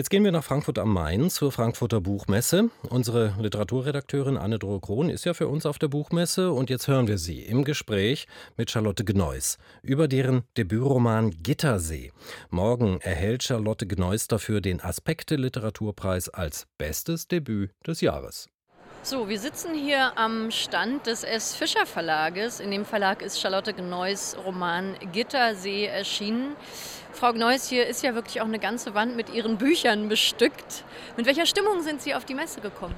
Jetzt gehen wir nach Frankfurt am Main zur Frankfurter Buchmesse. Unsere Literaturredakteurin Anne Droh-Krohn ist ja für uns auf der Buchmesse und jetzt hören wir sie im Gespräch mit Charlotte Gneuss über deren Debütroman Gittersee. Morgen erhält Charlotte Gneuss dafür den Aspekte Literaturpreis als bestes Debüt des Jahres. So, wir sitzen hier am Stand des S. Fischer Verlages. In dem Verlag ist Charlotte Gneuss Roman Gittersee erschienen. Frau Gneuss, hier ist ja wirklich auch eine ganze Wand mit Ihren Büchern bestückt. Mit welcher Stimmung sind Sie auf die Messe gekommen?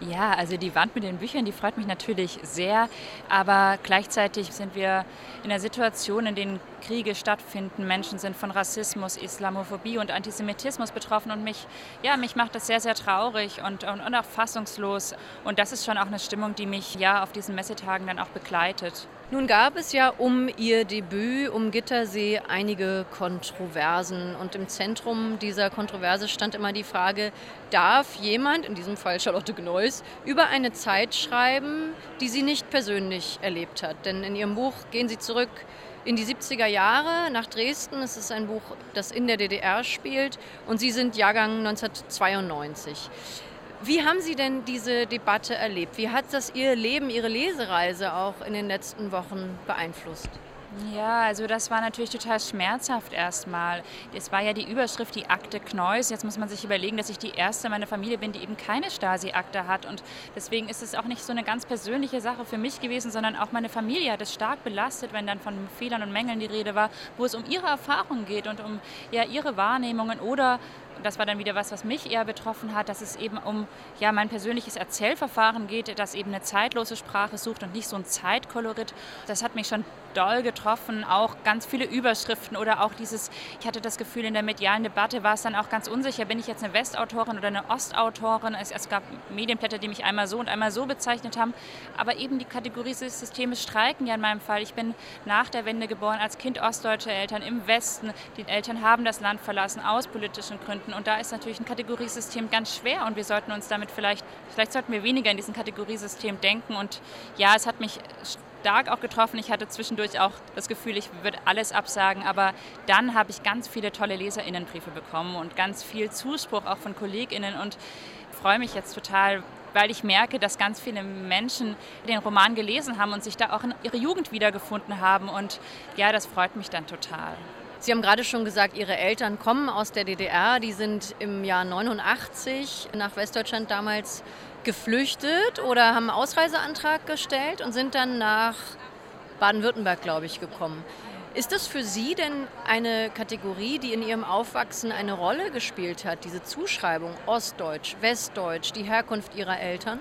Ja, also die Wand mit den Büchern, die freut mich natürlich sehr, aber gleichzeitig sind wir in einer Situation, in der Kriege stattfinden. Menschen sind von Rassismus, Islamophobie und Antisemitismus betroffen und mich, ja, mich macht das sehr, sehr traurig und, und, und auch fassungslos. Und das ist schon auch eine Stimmung, die mich ja auf diesen Messetagen dann auch begleitet. Nun gab es ja um Ihr Debüt, um Gittersee, einige Kontroversen. Und im Zentrum dieser Kontroverse stand immer die Frage, darf jemand, in diesem Fall Charlotte Gneuss, über eine Zeit schreiben, die sie nicht persönlich erlebt hat? Denn in Ihrem Buch gehen Sie zurück in die 70er Jahre nach Dresden. Es ist ein Buch, das in der DDR spielt und Sie sind Jahrgang 1992. Wie haben Sie denn diese Debatte erlebt? Wie hat das Ihr Leben, Ihre Lesereise auch in den letzten Wochen beeinflusst? Ja, also das war natürlich total schmerzhaft erstmal. Es war ja die Überschrift, die Akte Kneuss. Jetzt muss man sich überlegen, dass ich die erste meiner Familie bin, die eben keine Stasi-Akte hat. Und deswegen ist es auch nicht so eine ganz persönliche Sache für mich gewesen, sondern auch meine Familie hat es stark belastet, wenn dann von Fehlern und Mängeln die Rede war, wo es um ihre Erfahrungen geht und um ja, ihre Wahrnehmungen oder das war dann wieder was, was mich eher betroffen hat, dass es eben um ja, mein persönliches Erzählverfahren geht, das eben eine zeitlose Sprache sucht und nicht so ein Zeitkolorit. Das hat mich schon doll getroffen, auch ganz viele Überschriften oder auch dieses, ich hatte das Gefühl, in der medialen Debatte war es dann auch ganz unsicher, bin ich jetzt eine Westautorin oder eine Ostautorin. Es, es gab Medienblätter, die mich einmal so und einmal so bezeichnet haben, aber eben die Kategoriesysteme streiken ja in meinem Fall. Ich bin nach der Wende geboren, als Kind ostdeutscher Eltern im Westen. Die Eltern haben das Land verlassen aus politischen Gründen finden. Und da ist natürlich ein Kategoriesystem ganz schwer und wir sollten uns damit vielleicht, vielleicht sollten wir weniger in diesem Kategoriesystem denken. Und ja, es hat mich stark auch getroffen. Ich hatte zwischendurch auch das Gefühl, ich würde alles absagen, aber dann habe ich ganz viele tolle Leserinnenbriefe bekommen und ganz viel Zuspruch auch von Kolleginnen und freue mich jetzt total, weil ich merke, dass ganz viele Menschen den Roman gelesen haben und sich da auch in ihre Jugend wiedergefunden haben und ja, das freut mich dann total. Sie haben gerade schon gesagt, Ihre Eltern kommen aus der DDR. Die sind im Jahr 89 nach Westdeutschland damals geflüchtet oder haben einen Ausreiseantrag gestellt und sind dann nach Baden-Württemberg, glaube ich, gekommen. Ist das für Sie denn eine Kategorie, die in Ihrem Aufwachsen eine Rolle gespielt hat, diese Zuschreibung Ostdeutsch, Westdeutsch, die Herkunft Ihrer Eltern?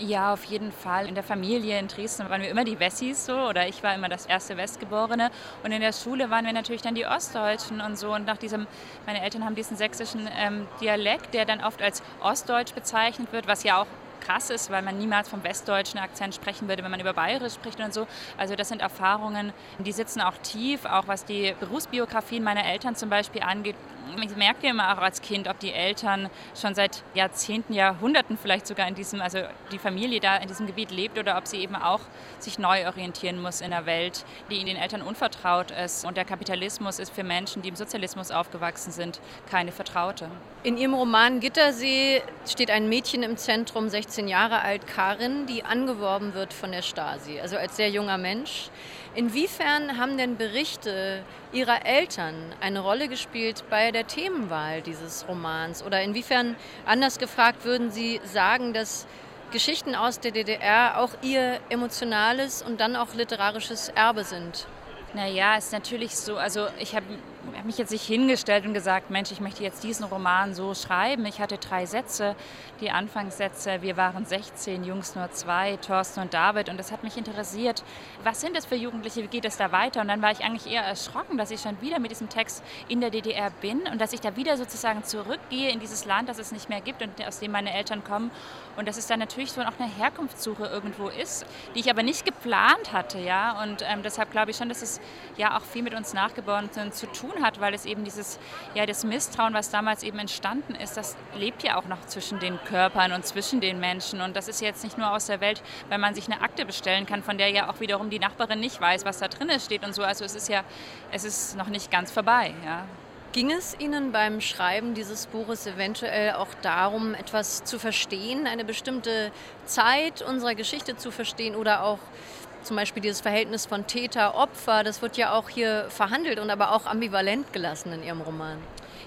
Ja, auf jeden Fall. In der Familie in Dresden waren wir immer die Wessis so oder ich war immer das erste Westgeborene und in der Schule waren wir natürlich dann die Ostdeutschen und so und nach diesem, meine Eltern haben diesen sächsischen ähm, Dialekt, der dann oft als Ostdeutsch bezeichnet wird, was ja auch krass ist, weil man niemals vom westdeutschen Akzent sprechen würde, wenn man über Bayerisch spricht und so. Also das sind Erfahrungen, die sitzen auch tief, auch was die Berufsbiografien meiner Eltern zum Beispiel angeht. Ich merke immer auch als Kind, ob die Eltern schon seit Jahrzehnten, Jahrhunderten vielleicht sogar in diesem, also die Familie da in diesem Gebiet lebt oder ob sie eben auch sich neu orientieren muss in einer Welt, die den Eltern unvertraut ist. Und der Kapitalismus ist für Menschen, die im Sozialismus aufgewachsen sind, keine Vertraute. In Ihrem Roman Gittersee steht ein Mädchen im Zentrum, 16 16 Jahre alt Karin, die angeworben wird von der Stasi, also als sehr junger Mensch. Inwiefern haben denn Berichte Ihrer Eltern eine Rolle gespielt bei der Themenwahl dieses Romans? Oder inwiefern, anders gefragt, würden Sie sagen, dass Geschichten aus der DDR auch Ihr emotionales und dann auch literarisches Erbe sind? Naja, ist natürlich so, also ich habe hab mich jetzt nicht hingestellt und gesagt, Mensch, ich möchte jetzt diesen Roman so schreiben. Ich hatte drei Sätze, die Anfangssätze, wir waren 16, Jungs nur zwei, Thorsten und David. Und das hat mich interessiert, was sind das für Jugendliche, wie geht es da weiter? Und dann war ich eigentlich eher erschrocken, dass ich schon wieder mit diesem Text in der DDR bin und dass ich da wieder sozusagen zurückgehe in dieses Land, das es nicht mehr gibt und aus dem meine Eltern kommen. Und dass es dann natürlich so auch eine Herkunftssuche irgendwo ist, die ich aber nicht geplant hatte. Ja? Und ähm, deshalb glaube ich schon, dass es ja auch viel mit uns Nachgeborenen zu tun hat, weil es eben dieses, ja, das Misstrauen, was damals eben entstanden ist, das lebt ja auch noch zwischen den Körpern und zwischen den Menschen. Und das ist jetzt nicht nur aus der Welt, weil man sich eine Akte bestellen kann, von der ja auch wiederum die Nachbarin nicht weiß, was da drin steht und so. Also es ist ja, es ist noch nicht ganz vorbei. Ja. Ging es Ihnen beim Schreiben dieses Buches eventuell auch darum, etwas zu verstehen, eine bestimmte Zeit unserer Geschichte zu verstehen oder auch zum Beispiel dieses Verhältnis von Täter-Opfer? Das wird ja auch hier verhandelt und aber auch ambivalent gelassen in Ihrem Roman.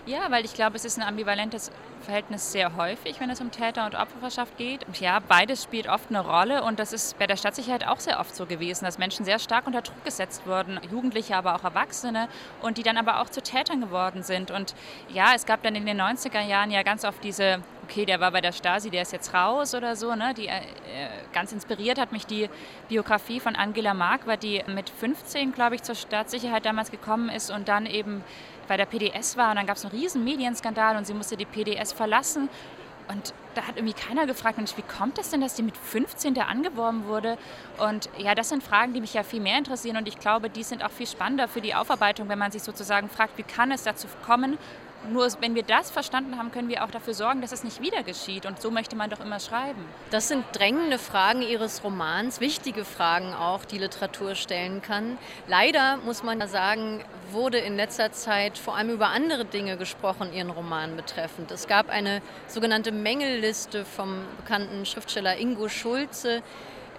Ja, weil ich glaube, es ist ein ambivalentes Verhältnis sehr häufig, wenn es um Täter- und Opferschaft geht. Und ja, beides spielt oft eine Rolle und das ist bei der Stadtsicherheit auch sehr oft so gewesen, dass Menschen sehr stark unter Druck gesetzt wurden, Jugendliche, aber auch Erwachsene und die dann aber auch zu Tätern geworden sind. Und ja, es gab dann in den 90er Jahren ja ganz oft diese okay, der war bei der Stasi, der ist jetzt raus oder so. Ne? Die, äh, ganz inspiriert hat mich die Biografie von Angela Mark, die mit 15, glaube ich, zur Staatssicherheit damals gekommen ist und dann eben bei der PDS war und dann gab es einen riesen Medienskandal und sie musste die PDS verlassen. Und da hat irgendwie keiner gefragt, Mensch, wie kommt das denn, dass die mit 15 da angeworben wurde? Und ja, das sind Fragen, die mich ja viel mehr interessieren und ich glaube, die sind auch viel spannender für die Aufarbeitung, wenn man sich sozusagen fragt, wie kann es dazu kommen, nur wenn wir das verstanden haben, können wir auch dafür sorgen, dass es nicht wieder geschieht. Und so möchte man doch immer schreiben. Das sind drängende Fragen Ihres Romans, wichtige Fragen auch, die Literatur stellen kann. Leider muss man sagen, wurde in letzter Zeit vor allem über andere Dinge gesprochen, Ihren Roman betreffend. Es gab eine sogenannte Mängelliste vom bekannten Schriftsteller Ingo Schulze,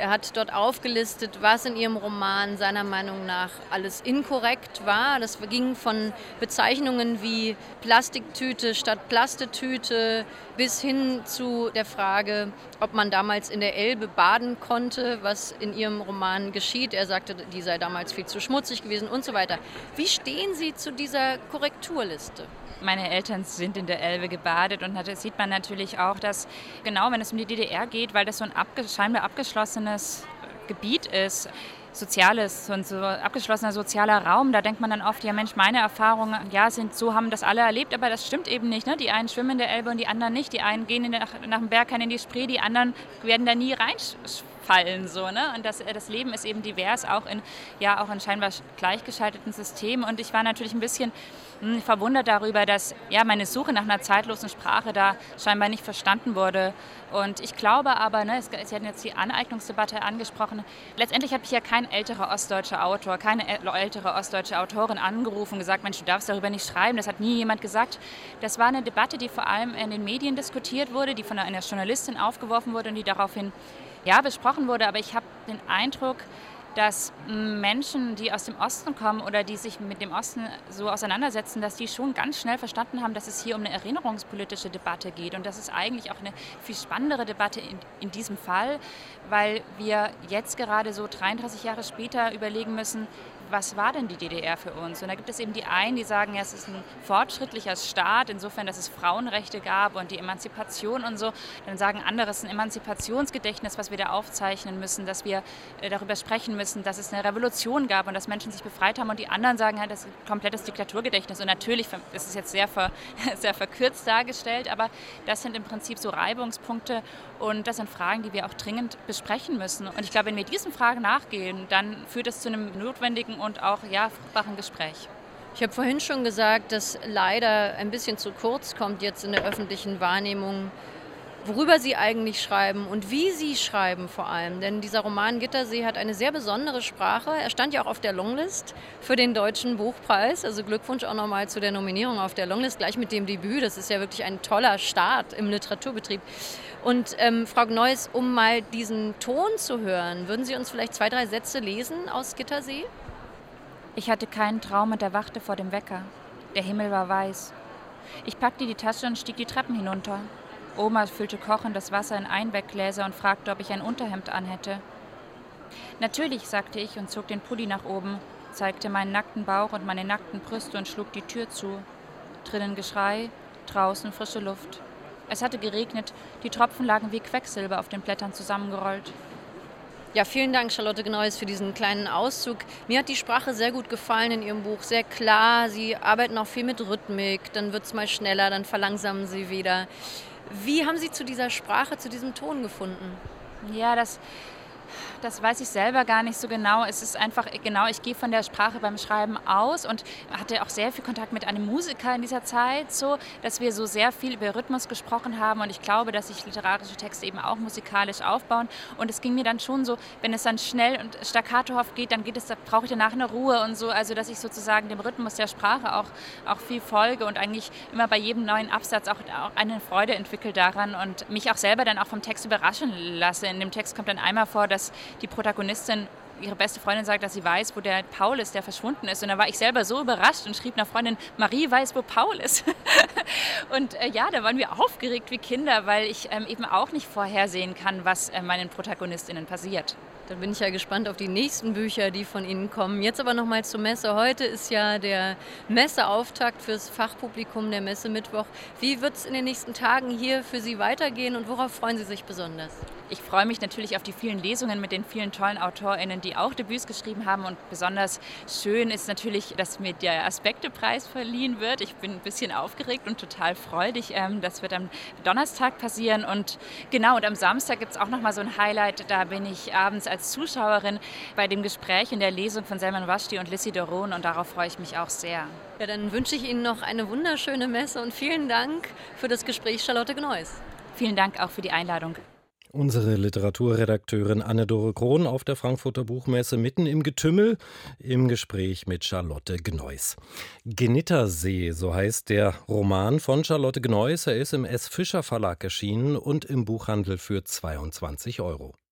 er hat dort aufgelistet, was in ihrem Roman seiner Meinung nach alles inkorrekt war. Das ging von Bezeichnungen wie Plastiktüte statt Plastetüte bis hin zu der Frage, ob man damals in der Elbe baden konnte, was in ihrem Roman geschieht. Er sagte, die sei damals viel zu schmutzig gewesen und so weiter. Wie stehen Sie zu dieser Korrekturliste? Meine Eltern sind in der Elbe gebadet und da sieht man natürlich auch, dass genau wenn es um die DDR geht, weil das so ein abge scheinbar abgeschlossenes Gebiet ist, soziales und so abgeschlossener sozialer Raum, da denkt man dann oft, ja Mensch, meine Erfahrungen, ja, sind so, haben das alle erlebt, aber das stimmt eben nicht. Ne? Die einen schwimmen in der Elbe und die anderen nicht. Die einen gehen nach, nach dem Berg in die Spree, die anderen werden da nie reinfallen. So, ne? Und das, das Leben ist eben divers, auch in, ja, auch in scheinbar gleichgeschalteten Systemen. Und ich war natürlich ein bisschen hm, verwundert darüber, dass ja, meine Suche nach einer zeitlosen Sprache da scheinbar nicht verstanden wurde. Und ich glaube aber, ne, Sie hatten jetzt die Aneignungsdebatte angesprochen, letztendlich hat mich ja kein älterer ostdeutscher Autor, keine ältere ostdeutsche Autorin angerufen und gesagt, Mensch, du darfst darüber nicht schreiben. Das hat nie jemand gesagt. Das war eine Debatte, die vor allem in den Medien diskutiert wurde, die von einer Journalistin aufgeworfen wurde und die daraufhin ja, besprochen wurde. Aber ich habe den Eindruck, dass Menschen, die aus dem Osten kommen oder die sich mit dem Osten so auseinandersetzen, dass die schon ganz schnell verstanden haben, dass es hier um eine erinnerungspolitische Debatte geht. Und das ist eigentlich auch eine viel spannendere Debatte in, in diesem Fall, weil wir jetzt gerade so 33 Jahre später überlegen müssen, was war denn die DDR für uns? Und da gibt es eben die einen, die sagen, ja, es ist ein fortschrittlicher Staat, insofern, dass es Frauenrechte gab und die Emanzipation und so. Dann sagen andere, es ist ein Emanzipationsgedächtnis, was wir da aufzeichnen müssen, dass wir äh, darüber sprechen müssen, dass es eine Revolution gab und dass Menschen sich befreit haben. Und die anderen sagen halt, das ist ein komplettes Diktaturgedächtnis. Und natürlich, das ist jetzt sehr, ver, sehr verkürzt dargestellt, aber das sind im Prinzip so Reibungspunkte und das sind Fragen, die wir auch dringend besprechen müssen. Und ich glaube, wenn wir diesen Fragen nachgehen, dann führt es zu einem notwendigen und auch ja, fruchtbaren Gespräch. Ich habe vorhin schon gesagt, dass leider ein bisschen zu kurz kommt jetzt in der öffentlichen Wahrnehmung, worüber Sie eigentlich schreiben und wie Sie schreiben vor allem. Denn dieser Roman Gittersee hat eine sehr besondere Sprache. Er stand ja auch auf der Longlist für den Deutschen Buchpreis. Also Glückwunsch auch nochmal zu der Nominierung auf der Longlist, gleich mit dem Debüt. Das ist ja wirklich ein toller Start im Literaturbetrieb. Und ähm, Frau Gneuss, um mal diesen Ton zu hören, würden Sie uns vielleicht zwei, drei Sätze lesen aus Gittersee? Ich hatte keinen Traum und erwachte vor dem Wecker. Der Himmel war weiß. Ich packte die Tasche und stieg die Treppen hinunter. Oma füllte kochendes Wasser in Einweggläser und fragte, ob ich ein Unterhemd anhätte. Natürlich, sagte ich und zog den Pulli nach oben, zeigte meinen nackten Bauch und meine nackten Brüste und schlug die Tür zu. Drinnen Geschrei, draußen frische Luft. Es hatte geregnet, die Tropfen lagen wie Quecksilber auf den Blättern zusammengerollt. Ja, vielen Dank, Charlotte Gneues, für diesen kleinen Auszug. Mir hat die Sprache sehr gut gefallen in Ihrem Buch. Sehr klar. Sie arbeiten auch viel mit Rhythmik. Dann wird es mal schneller, dann verlangsamen Sie wieder. Wie haben Sie zu dieser Sprache, zu diesem Ton gefunden? Ja, das Das weiß ich selber gar nicht so genau. Es ist einfach, genau, ich gehe von der Sprache beim Schreiben aus und hatte auch sehr viel Kontakt mit einem Musiker in dieser Zeit, so dass wir so sehr viel über Rhythmus gesprochen haben und ich glaube, dass sich literarische Texte eben auch musikalisch aufbauen und es ging mir dann schon so, wenn es dann schnell und staccatohaft geht, dann geht es, da brauche ich danach eine Ruhe und so, also dass ich sozusagen dem Rhythmus der Sprache auch, auch viel folge und eigentlich immer bei jedem neuen Absatz auch, auch eine Freude entwickle daran und mich auch selber dann auch vom Text überraschen lasse. In dem Text kommt dann einmal vor, dass die Protagonistin ihre beste Freundin sagt, dass sie weiß, wo der Paul ist, der verschwunden ist. Und da war ich selber so überrascht und schrieb einer Freundin, Marie weiß, wo Paul ist. und äh, ja, da waren wir aufgeregt wie Kinder, weil ich ähm, eben auch nicht vorhersehen kann, was äh, meinen Protagonistinnen passiert. Dann bin ich ja gespannt auf die nächsten Bücher, die von Ihnen kommen. Jetzt aber noch mal zur Messe. Heute ist ja der Messeauftakt fürs Fachpublikum der Messe Mittwoch. Wie wird es in den nächsten Tagen hier für Sie weitergehen und worauf freuen Sie sich besonders? Ich freue mich natürlich auf die vielen Lesungen mit den vielen tollen AutorInnen, die auch Debüts geschrieben haben. Und besonders schön ist natürlich, dass mir der Aspektepreis verliehen wird. Ich bin ein bisschen aufgeregt und total freudig. Ähm, das wird am Donnerstag passieren. Und genau, und am Samstag gibt es auch noch mal so ein Highlight. Da bin ich abends als Zuschauerin bei dem Gespräch in der Lesung von Selman Rushdie und Lissy Doron. Und darauf freue ich mich auch sehr. Ja, dann wünsche ich Ihnen noch eine wunderschöne Messe und vielen Dank für das Gespräch, Charlotte Gneuss. Vielen Dank auch für die Einladung. Unsere Literaturredakteurin Anne-Dore Krohn auf der Frankfurter Buchmesse mitten im Getümmel im Gespräch mit Charlotte Gneuss. Genittersee, so heißt der Roman von Charlotte Gneuss. Er ist im S. Fischer Verlag erschienen und im Buchhandel für 22 Euro.